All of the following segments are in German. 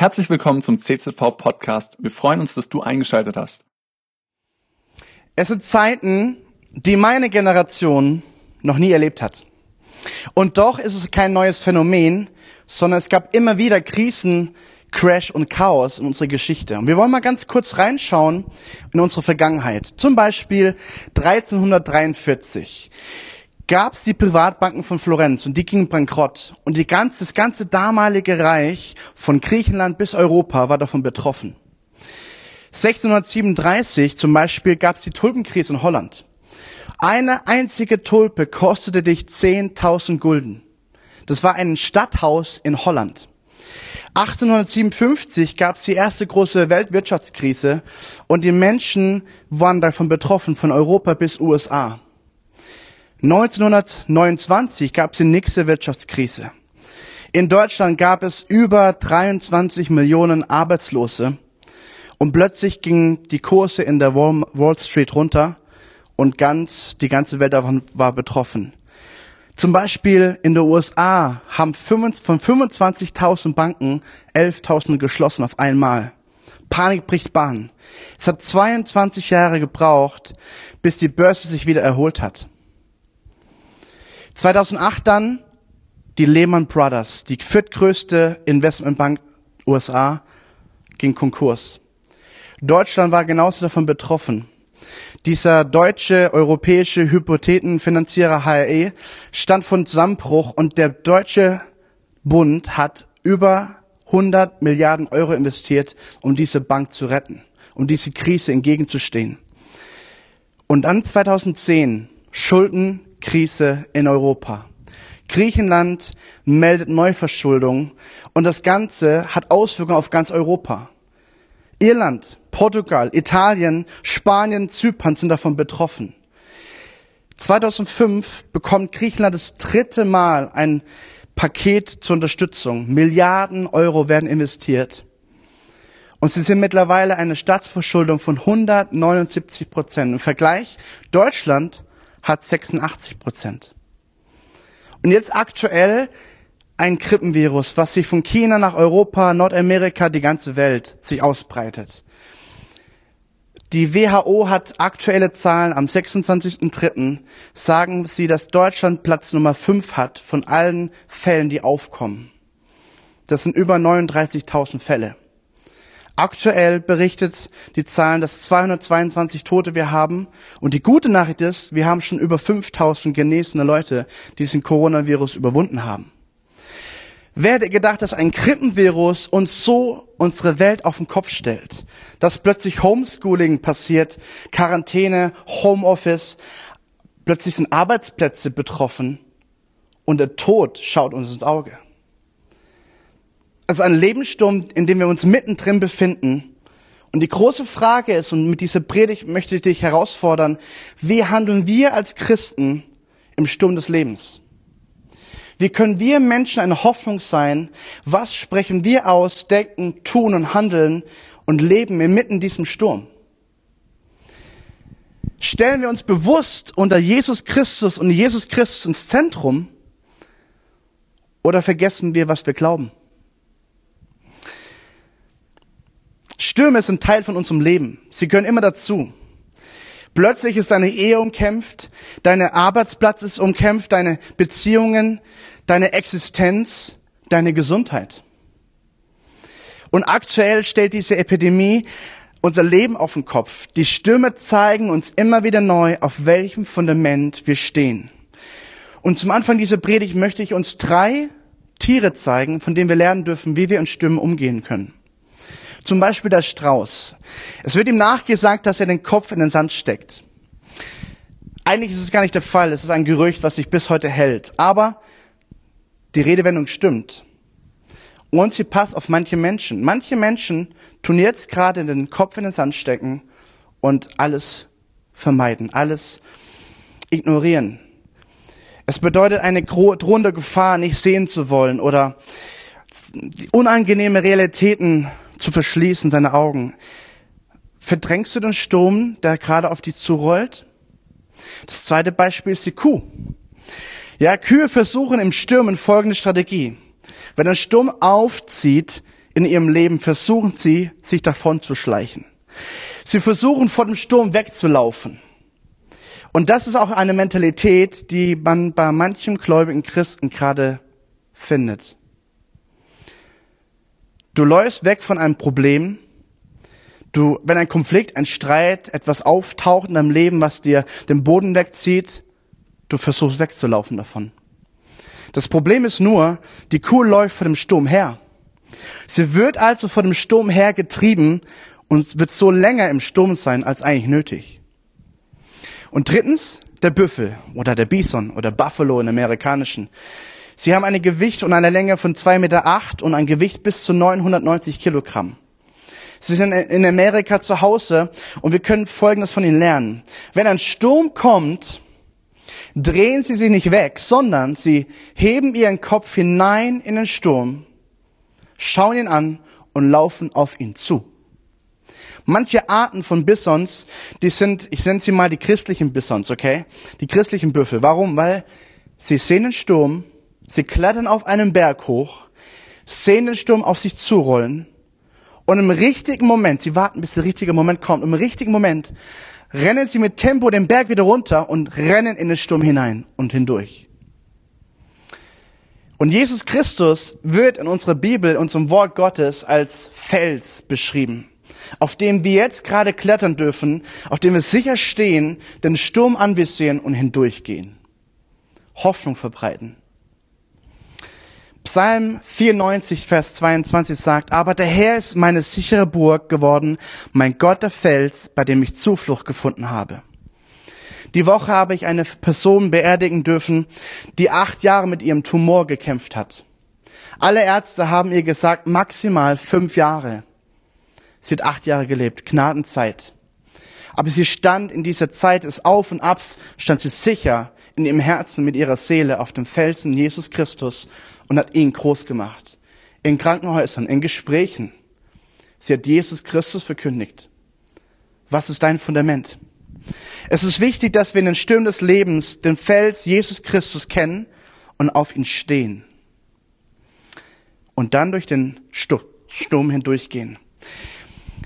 Herzlich willkommen zum CZV Podcast. Wir freuen uns, dass du eingeschaltet hast. Es sind Zeiten, die meine Generation noch nie erlebt hat. Und doch ist es kein neues Phänomen, sondern es gab immer wieder Krisen, Crash und Chaos in unserer Geschichte. Und wir wollen mal ganz kurz reinschauen in unsere Vergangenheit. Zum Beispiel 1343 gab es die Privatbanken von Florenz und die gingen bankrott. Und die ganze, das ganze damalige Reich von Griechenland bis Europa war davon betroffen. 1637 zum Beispiel gab es die Tulpenkrise in Holland. Eine einzige Tulpe kostete dich 10.000 Gulden. Das war ein Stadthaus in Holland. 1857 gab es die erste große Weltwirtschaftskrise und die Menschen waren davon betroffen, von Europa bis USA. 1929 gab es die nächste Wirtschaftskrise. In Deutschland gab es über 23 Millionen Arbeitslose und plötzlich gingen die Kurse in der Wall Street runter und ganz, die ganze Welt davon war betroffen. Zum Beispiel in den USA haben von 25.000 Banken 11.000 geschlossen auf einmal. Panik bricht Bahn. Es hat 22 Jahre gebraucht, bis die Börse sich wieder erholt hat. 2008 dann die Lehman Brothers, die viertgrößte Investmentbank USA, ging Konkurs. Deutschland war genauso davon betroffen. Dieser deutsche europäische Hypothekenfinanzierer HRE stand von Zusammenbruch und der deutsche Bund hat über 100 Milliarden Euro investiert, um diese Bank zu retten, um diese Krise entgegenzustehen. Und dann 2010 Schulden Krise in Europa. Griechenland meldet Neuverschuldung und das Ganze hat Auswirkungen auf ganz Europa. Irland, Portugal, Italien, Spanien, Zypern sind davon betroffen. 2005 bekommt Griechenland das dritte Mal ein Paket zur Unterstützung. Milliarden Euro werden investiert. Und sie sind mittlerweile eine Staatsverschuldung von 179 Prozent. Im Vergleich, Deutschland hat 86 Prozent. Und jetzt aktuell ein Krippenvirus, was sich von China nach Europa, Nordamerika, die ganze Welt sich ausbreitet. Die WHO hat aktuelle Zahlen am 26.03. sagen sie, dass Deutschland Platz Nummer 5 hat von allen Fällen, die aufkommen. Das sind über 39.000 Fälle. Aktuell berichtet die Zahlen, dass 222 Tote wir haben. Und die gute Nachricht ist, wir haben schon über 5000 genesene Leute, die diesen Coronavirus überwunden haben. Wer hätte gedacht, dass ein Krippenvirus uns so unsere Welt auf den Kopf stellt? Dass plötzlich Homeschooling passiert, Quarantäne, Homeoffice, plötzlich sind Arbeitsplätze betroffen und der Tod schaut uns ins Auge. Also ein Lebenssturm, in dem wir uns mittendrin befinden. Und die große Frage ist, und mit dieser Predigt möchte ich dich herausfordern, wie handeln wir als Christen im Sturm des Lebens? Wie können wir Menschen eine Hoffnung sein? Was sprechen wir aus, denken, tun und handeln und leben inmitten diesem Sturm? Stellen wir uns bewusst unter Jesus Christus und Jesus Christus ins Zentrum oder vergessen wir, was wir glauben? Stürme sind Teil von unserem Leben. Sie gehören immer dazu. Plötzlich ist deine Ehe umkämpft, deine Arbeitsplatz ist umkämpft, deine Beziehungen, deine Existenz, deine Gesundheit. Und aktuell stellt diese Epidemie unser Leben auf den Kopf. Die Stürme zeigen uns immer wieder neu, auf welchem Fundament wir stehen. Und zum Anfang dieser Predigt möchte ich uns drei Tiere zeigen, von denen wir lernen dürfen, wie wir in Stürmen umgehen können. Zum Beispiel der Strauß. Es wird ihm nachgesagt, dass er den Kopf in den Sand steckt. Eigentlich ist es gar nicht der Fall. Es ist ein Gerücht, was sich bis heute hält. Aber die Redewendung stimmt. Und sie passt auf manche Menschen. Manche Menschen tun jetzt gerade den Kopf in den Sand stecken und alles vermeiden, alles ignorieren. Es bedeutet eine drohende Gefahr, nicht sehen zu wollen oder unangenehme Realitäten zu verschließen, seine Augen. Verdrängst du den Sturm, der gerade auf dich zurollt? Das zweite Beispiel ist die Kuh. Ja, Kühe versuchen im Stürmen folgende Strategie. Wenn ein Sturm aufzieht, in ihrem Leben versuchen sie, sich davon zu schleichen. Sie versuchen, vor dem Sturm wegzulaufen. Und das ist auch eine Mentalität, die man bei manchen gläubigen Christen gerade findet. Du läufst weg von einem Problem. Du, wenn ein Konflikt, ein Streit, etwas auftaucht in deinem Leben, was dir den Boden wegzieht, du versuchst wegzulaufen davon. Das Problem ist nur, die Kuh läuft vor dem Sturm her. Sie wird also vor dem Sturm hergetrieben und wird so länger im Sturm sein als eigentlich nötig. Und drittens, der Büffel oder der Bison oder Buffalo im amerikanischen. Sie haben ein Gewicht und eine Länge von zwei Meter acht und ein Gewicht bis zu 990 Kilogramm. Sie sind in Amerika zu Hause und wir können Folgendes von ihnen lernen. Wenn ein Sturm kommt, drehen sie sich nicht weg, sondern sie heben ihren Kopf hinein in den Sturm, schauen ihn an und laufen auf ihn zu. Manche Arten von Bissons, die sind, ich nenne sie mal die christlichen Bissons, okay? Die christlichen Büffel. Warum? Weil sie sehen den Sturm, sie klettern auf einen Berg hoch, sehen den Sturm auf sich zurollen und im richtigen Moment, sie warten, bis der richtige Moment kommt, im richtigen Moment rennen sie mit Tempo den Berg wieder runter und rennen in den Sturm hinein und hindurch. Und Jesus Christus wird in unserer Bibel, unserem Wort Gottes, als Fels beschrieben, auf dem wir jetzt gerade klettern dürfen, auf dem wir sicher stehen, den Sturm anvisieren und hindurchgehen. Hoffnung verbreiten. Psalm 94, Vers 22 sagt, aber der Herr ist meine sichere Burg geworden, mein Gott der Fels, bei dem ich Zuflucht gefunden habe. Die Woche habe ich eine Person beerdigen dürfen, die acht Jahre mit ihrem Tumor gekämpft hat. Alle Ärzte haben ihr gesagt, maximal fünf Jahre. Sie hat acht Jahre gelebt, Gnadenzeit. Aber sie stand in dieser Zeit des Auf und Abs, stand sie sicher in ihrem Herzen mit ihrer Seele auf dem Felsen Jesus Christus und hat ihn groß gemacht. In Krankenhäusern, in Gesprächen. Sie hat Jesus Christus verkündigt. Was ist dein Fundament? Es ist wichtig, dass wir in den Stürmen des Lebens den Fels Jesus Christus kennen und auf ihn stehen. Und dann durch den Sturm hindurchgehen.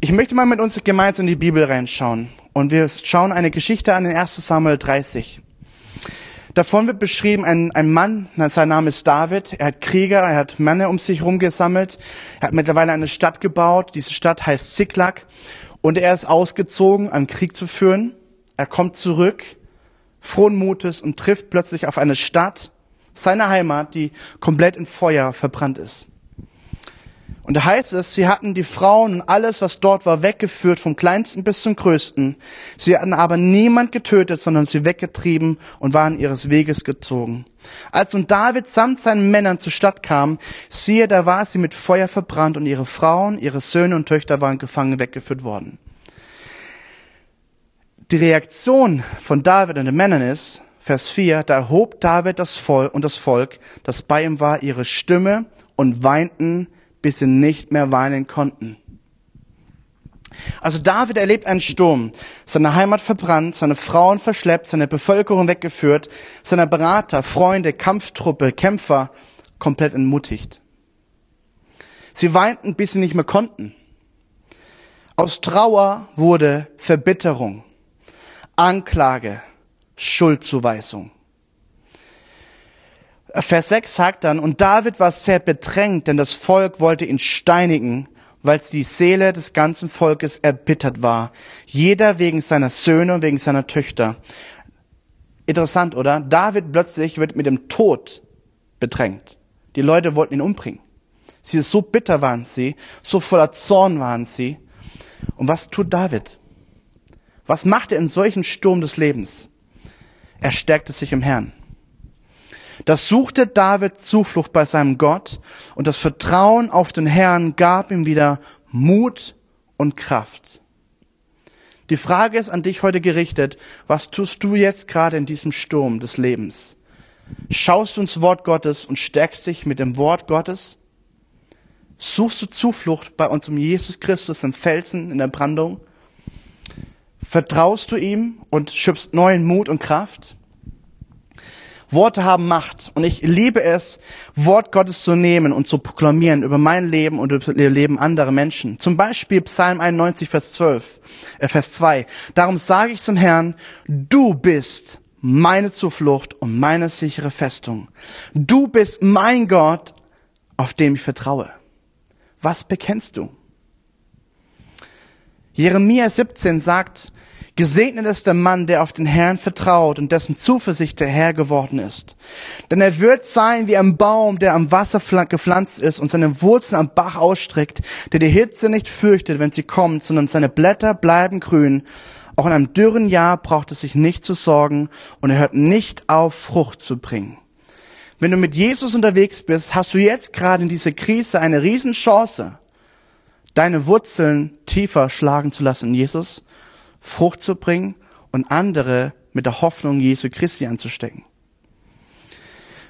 Ich möchte mal mit uns gemeinsam in die Bibel reinschauen. Und wir schauen eine Geschichte an in 1 Samuel 30. Davon wird beschrieben, ein, ein Mann, sein Name ist David, er hat Krieger, er hat Männer um sich herum gesammelt, er hat mittlerweile eine Stadt gebaut, diese Stadt heißt Ziklag, und er ist ausgezogen, einen Krieg zu führen. Er kommt zurück, frohen Mutes und trifft plötzlich auf eine Stadt, seine Heimat, die komplett in Feuer verbrannt ist. Und da heißt es, sie hatten die Frauen und alles, was dort war, weggeführt, vom kleinsten bis zum größten. Sie hatten aber niemand getötet, sondern sie weggetrieben und waren ihres Weges gezogen. Als nun David samt seinen Männern zur Stadt kam, siehe, da war sie mit Feuer verbrannt und ihre Frauen, ihre Söhne und Töchter waren gefangen weggeführt worden. Die Reaktion von David und den Männern ist, Vers 4, da erhob David das Volk und das Volk, das bei ihm war, ihre Stimme und weinten bis sie nicht mehr weinen konnten. Also David erlebt einen Sturm, seine Heimat verbrannt, seine Frauen verschleppt, seine Bevölkerung weggeführt, seine Berater, Freunde, Kampftruppe, Kämpfer komplett entmutigt. Sie weinten, bis sie nicht mehr konnten. Aus Trauer wurde Verbitterung, Anklage, Schuldzuweisung. Vers 6 sagt dann, und David war sehr bedrängt, denn das Volk wollte ihn steinigen, weil die Seele des ganzen Volkes erbittert war. Jeder wegen seiner Söhne und wegen seiner Töchter. Interessant, oder? David plötzlich wird mit dem Tod bedrängt. Die Leute wollten ihn umbringen. Sie so bitter waren sie, so voller Zorn waren sie. Und was tut David? Was macht er in solchen Sturm des Lebens? Er stärkte sich im Herrn. Das suchte David Zuflucht bei seinem Gott und das Vertrauen auf den Herrn gab ihm wieder Mut und Kraft. Die Frage ist an dich heute gerichtet, was tust du jetzt gerade in diesem Sturm des Lebens? Schaust du ins Wort Gottes und stärkst dich mit dem Wort Gottes? Suchst du Zuflucht bei unserem Jesus Christus im Felsen in der Brandung? Vertraust du ihm und schöpfst neuen Mut und Kraft? Worte haben Macht. Und ich liebe es, Wort Gottes zu nehmen und zu proklamieren über mein Leben und über das Leben anderer Menschen. Zum Beispiel Psalm 91, Vers 12, äh, Vers 2. Darum sage ich zum Herrn, du bist meine Zuflucht und meine sichere Festung. Du bist mein Gott, auf dem ich vertraue. Was bekennst du? Jeremia 17 sagt, Gesegnet ist der Mann, der auf den Herrn vertraut und dessen Zuversicht der Herr geworden ist. Denn er wird sein wie ein Baum, der am Wasser gepflanzt ist und seine Wurzeln am Bach ausstreckt, der die Hitze nicht fürchtet, wenn sie kommt, sondern seine Blätter bleiben grün. Auch in einem dürren Jahr braucht es sich nicht zu sorgen und er hört nicht auf, Frucht zu bringen. Wenn du mit Jesus unterwegs bist, hast du jetzt gerade in dieser Krise eine Riesenchance, deine Wurzeln tiefer schlagen zu lassen Jesus Frucht zu bringen und andere mit der Hoffnung Jesu Christi anzustecken.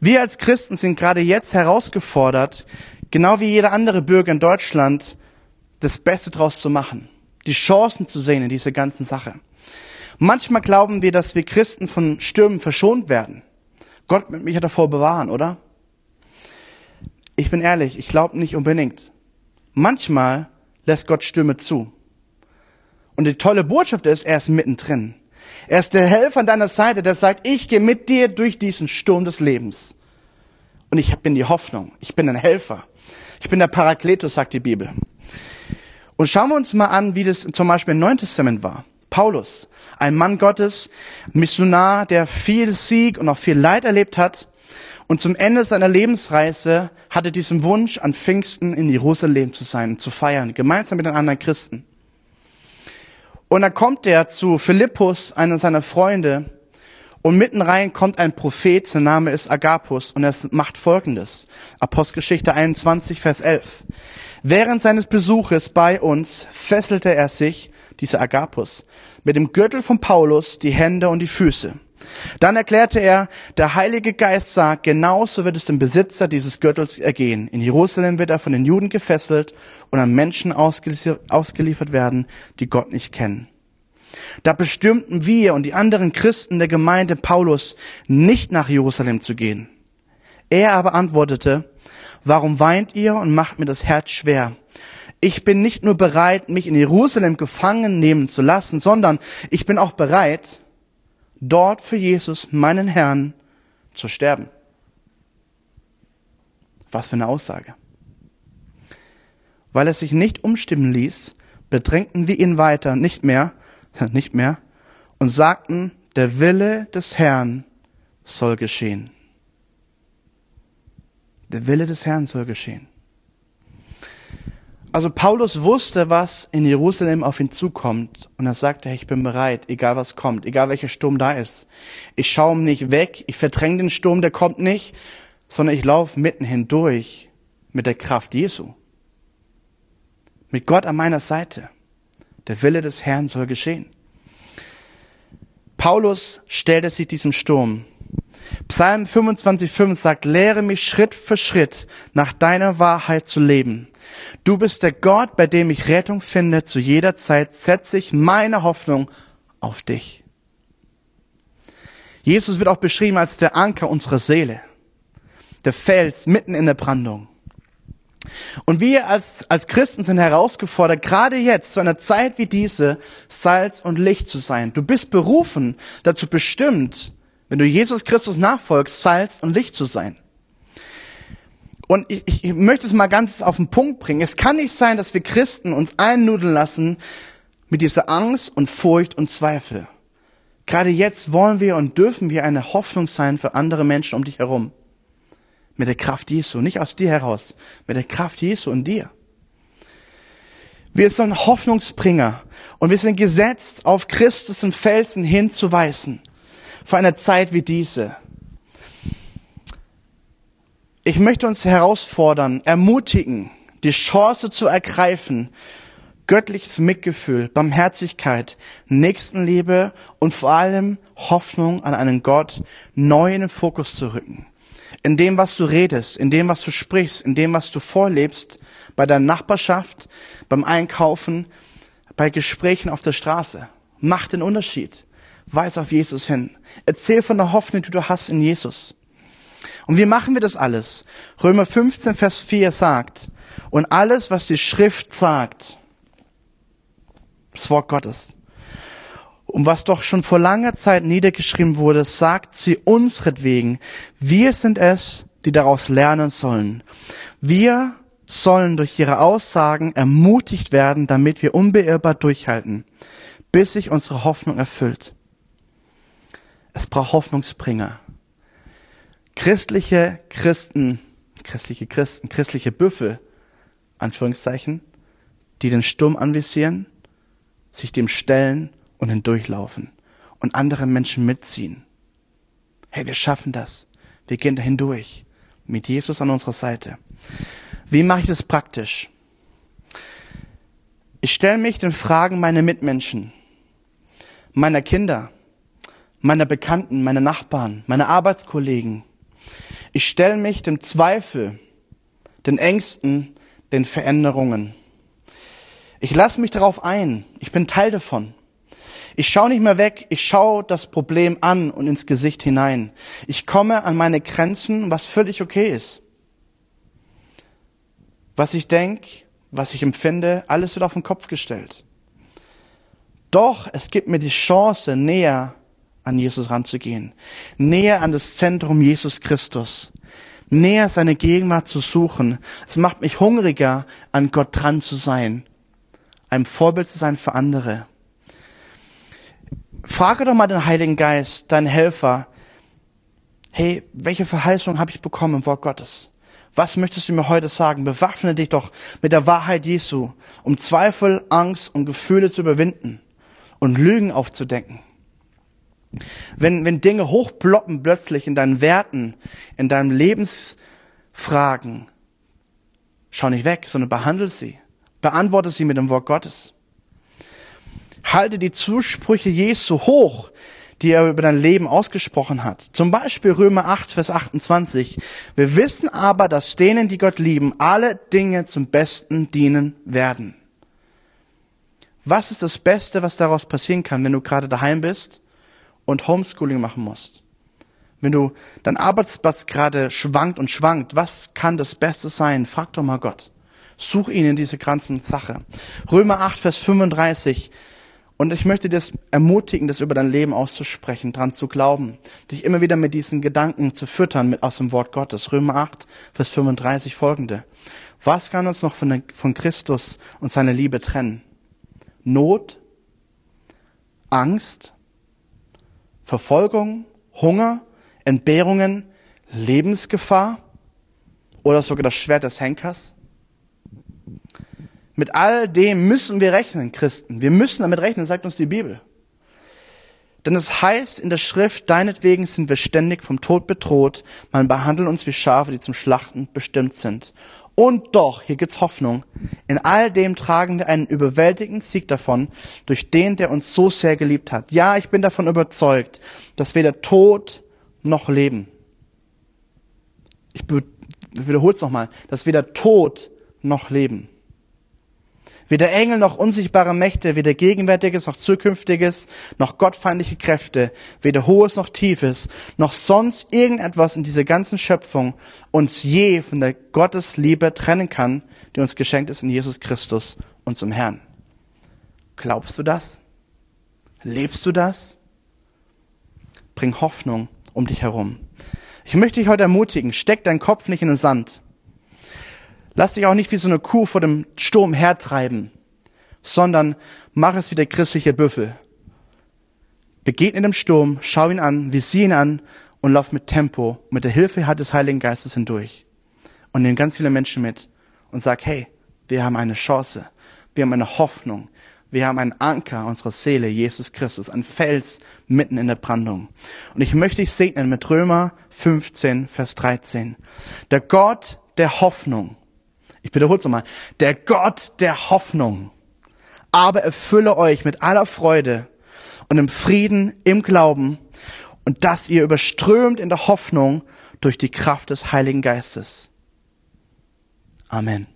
Wir als Christen sind gerade jetzt herausgefordert, genau wie jeder andere Bürger in Deutschland, das Beste draus zu machen, die Chancen zu sehen in dieser ganzen Sache. Manchmal glauben wir, dass wir Christen von Stürmen verschont werden. Gott wird mich davor bewahren, oder? Ich bin ehrlich, ich glaube nicht unbedingt. Manchmal lässt Gott Stürme zu. Und die tolle Botschaft ist, er ist mittendrin. Er ist der Helfer an deiner Seite, der sagt, ich gehe mit dir durch diesen Sturm des Lebens. Und ich bin die Hoffnung. Ich bin ein Helfer. Ich bin der Parakletus, sagt die Bibel. Und schauen wir uns mal an, wie das zum Beispiel im Neuen Testament war. Paulus, ein Mann Gottes, Missionar, der viel Sieg und auch viel Leid erlebt hat. Und zum Ende seiner Lebensreise hatte diesen Wunsch, an Pfingsten in Jerusalem zu sein zu feiern, gemeinsam mit den anderen Christen. Und dann kommt er zu Philippus, einer seiner Freunde, und mitten rein kommt ein Prophet, sein Name ist Agapus, und er macht Folgendes. Apostelgeschichte 21, Vers 11. Während seines Besuches bei uns fesselte er sich, dieser Agapus, mit dem Gürtel von Paulus die Hände und die Füße. Dann erklärte er, der Heilige Geist sagt, genauso wird es dem Besitzer dieses Gürtels ergehen. In Jerusalem wird er von den Juden gefesselt und an Menschen ausgeliefert werden, die Gott nicht kennen. Da bestimmten wir und die anderen Christen der Gemeinde Paulus nicht nach Jerusalem zu gehen. Er aber antwortete, warum weint ihr und macht mir das Herz schwer? Ich bin nicht nur bereit, mich in Jerusalem gefangen nehmen zu lassen, sondern ich bin auch bereit, dort für Jesus, meinen Herrn, zu sterben. Was für eine Aussage. Weil er sich nicht umstimmen ließ, bedrängten wir ihn weiter, nicht mehr, nicht mehr, und sagten, der Wille des Herrn soll geschehen. Der Wille des Herrn soll geschehen. Also Paulus wusste, was in Jerusalem auf ihn zukommt. Und er sagte, ich bin bereit, egal was kommt, egal welcher Sturm da ist. Ich schaue nicht weg, ich verdränge den Sturm, der kommt nicht, sondern ich laufe mitten hindurch mit der Kraft Jesu. Mit Gott an meiner Seite. Der Wille des Herrn soll geschehen. Paulus stellte sich diesem Sturm. Psalm 25,5 sagt, lehre mich Schritt für Schritt nach deiner Wahrheit zu leben. Du bist der Gott, bei dem ich Rettung finde. Zu jeder Zeit setze ich meine Hoffnung auf dich. Jesus wird auch beschrieben als der Anker unserer Seele, der Fels mitten in der Brandung. Und wir als, als Christen sind herausgefordert, gerade jetzt, zu einer Zeit wie diese, Salz und Licht zu sein. Du bist berufen, dazu bestimmt, wenn du Jesus Christus nachfolgst, Salz und Licht zu sein. Und ich, ich möchte es mal ganz auf den Punkt bringen. Es kann nicht sein, dass wir Christen uns einnudeln lassen mit dieser Angst und Furcht und Zweifel. Gerade jetzt wollen wir und dürfen wir eine Hoffnung sein für andere Menschen um dich herum. Mit der Kraft Jesu, nicht aus dir heraus, mit der Kraft Jesu in dir. Wir sind Hoffnungsbringer und wir sind gesetzt, auf Christus und Felsen hinzuweisen. Für eine Zeit wie diese. Ich möchte uns herausfordern, ermutigen, die Chance zu ergreifen, göttliches Mitgefühl, Barmherzigkeit, Nächstenliebe und vor allem Hoffnung an einen Gott neu in den Fokus zu rücken. In dem, was du redest, in dem, was du sprichst, in dem, was du vorlebst, bei deiner Nachbarschaft, beim Einkaufen, bei Gesprächen auf der Straße. Mach den Unterschied. weis auf Jesus hin. Erzähl von der Hoffnung, die du hast in Jesus. Und wie machen wir das alles? Römer 15, Vers 4 sagt, und alles, was die Schrift sagt, das Wort Gottes, und was doch schon vor langer Zeit niedergeschrieben wurde, sagt sie unsretwegen. Wir sind es, die daraus lernen sollen. Wir sollen durch ihre Aussagen ermutigt werden, damit wir unbeirrbar durchhalten, bis sich unsere Hoffnung erfüllt. Es braucht Hoffnungsbringer. Christliche Christen, christliche Christen, christliche Büffel, Anführungszeichen, die den Sturm anvisieren, sich dem stellen und hindurchlaufen und andere Menschen mitziehen. Hey, wir schaffen das. Wir gehen da hindurch mit Jesus an unserer Seite. Wie mache ich das praktisch? Ich stelle mich den Fragen meiner Mitmenschen, meiner Kinder, meiner Bekannten, meiner Nachbarn, meiner Arbeitskollegen. Ich stelle mich dem Zweifel, den Ängsten, den Veränderungen. Ich lasse mich darauf ein. Ich bin Teil davon. Ich schaue nicht mehr weg, ich schaue das Problem an und ins Gesicht hinein. Ich komme an meine Grenzen, was völlig okay ist. Was ich denke, was ich empfinde, alles wird auf den Kopf gestellt. Doch es gibt mir die Chance, näher an Jesus ranzugehen, näher an das Zentrum Jesus Christus, näher seine Gegenwart zu suchen. Es macht mich hungriger, an Gott dran zu sein, ein Vorbild zu sein für andere. Frage doch mal den Heiligen Geist, deinen Helfer, hey, welche Verheißung habe ich bekommen im Wort Gottes? Was möchtest du mir heute sagen? Bewaffne dich doch mit der Wahrheit Jesu, um Zweifel, Angst und Gefühle zu überwinden und Lügen aufzudecken. Wenn, wenn Dinge hochploppen plötzlich in deinen Werten, in deinen Lebensfragen, schau nicht weg, sondern behandle sie. Beantworte sie mit dem Wort Gottes. Halte die Zusprüche Jesu hoch, die er über dein Leben ausgesprochen hat. Zum Beispiel Römer 8, Vers 28. Wir wissen aber, dass denen, die Gott lieben, alle Dinge zum Besten dienen werden. Was ist das Beste, was daraus passieren kann, wenn du gerade daheim bist und Homeschooling machen musst? Wenn du dein Arbeitsplatz gerade schwankt und schwankt, was kann das Beste sein? Frag doch mal Gott. Such ihn in diese ganzen Sache. Römer 8, Vers 35. Und ich möchte dir ermutigen, das über dein Leben auszusprechen, dran zu glauben, dich immer wieder mit diesen Gedanken zu füttern mit aus dem Wort Gottes. Römer 8, Vers 35 folgende. Was kann uns noch von, der, von Christus und seiner Liebe trennen? Not, Angst, Verfolgung, Hunger, Entbehrungen, Lebensgefahr oder sogar das Schwert des Henkers? Mit all dem müssen wir rechnen, Christen. Wir müssen damit rechnen, sagt uns die Bibel. Denn es heißt in der Schrift, deinetwegen sind wir ständig vom Tod bedroht, man behandelt uns wie Schafe, die zum Schlachten bestimmt sind. Und doch, hier gibt's Hoffnung, in all dem tragen wir einen überwältigenden Sieg davon, durch den, der uns so sehr geliebt hat. Ja, ich bin davon überzeugt, dass weder Tod noch Leben, ich wiederhole es nochmal, dass weder Tod noch Leben, Weder Engel noch unsichtbare Mächte, weder Gegenwärtiges noch Zukünftiges, noch gottfeindliche Kräfte, weder Hohes noch Tiefes, noch sonst irgendetwas in dieser ganzen Schöpfung uns je von der Gottesliebe trennen kann, die uns geschenkt ist in Jesus Christus, unserem Herrn. Glaubst du das? Lebst du das? Bring Hoffnung um dich herum. Ich möchte dich heute ermutigen, steck deinen Kopf nicht in den Sand. Lass dich auch nicht wie so eine Kuh vor dem Sturm hertreiben, sondern mach es wie der christliche Büffel. Begegne dem Sturm, schau ihn an, visier ihn an und lauf mit Tempo, mit der Hilfe des Heiligen Geistes hindurch. Und nimm ganz viele Menschen mit und sag, hey, wir haben eine Chance, wir haben eine Hoffnung, wir haben einen Anker unserer Seele, Jesus Christus, ein Fels mitten in der Brandung. Und ich möchte dich segnen mit Römer 15, Vers 13. Der Gott der Hoffnung ich wiederhole es nochmal. Der Gott der Hoffnung aber erfülle euch mit aller Freude und im Frieden im Glauben und dass ihr überströmt in der Hoffnung durch die Kraft des Heiligen Geistes. Amen.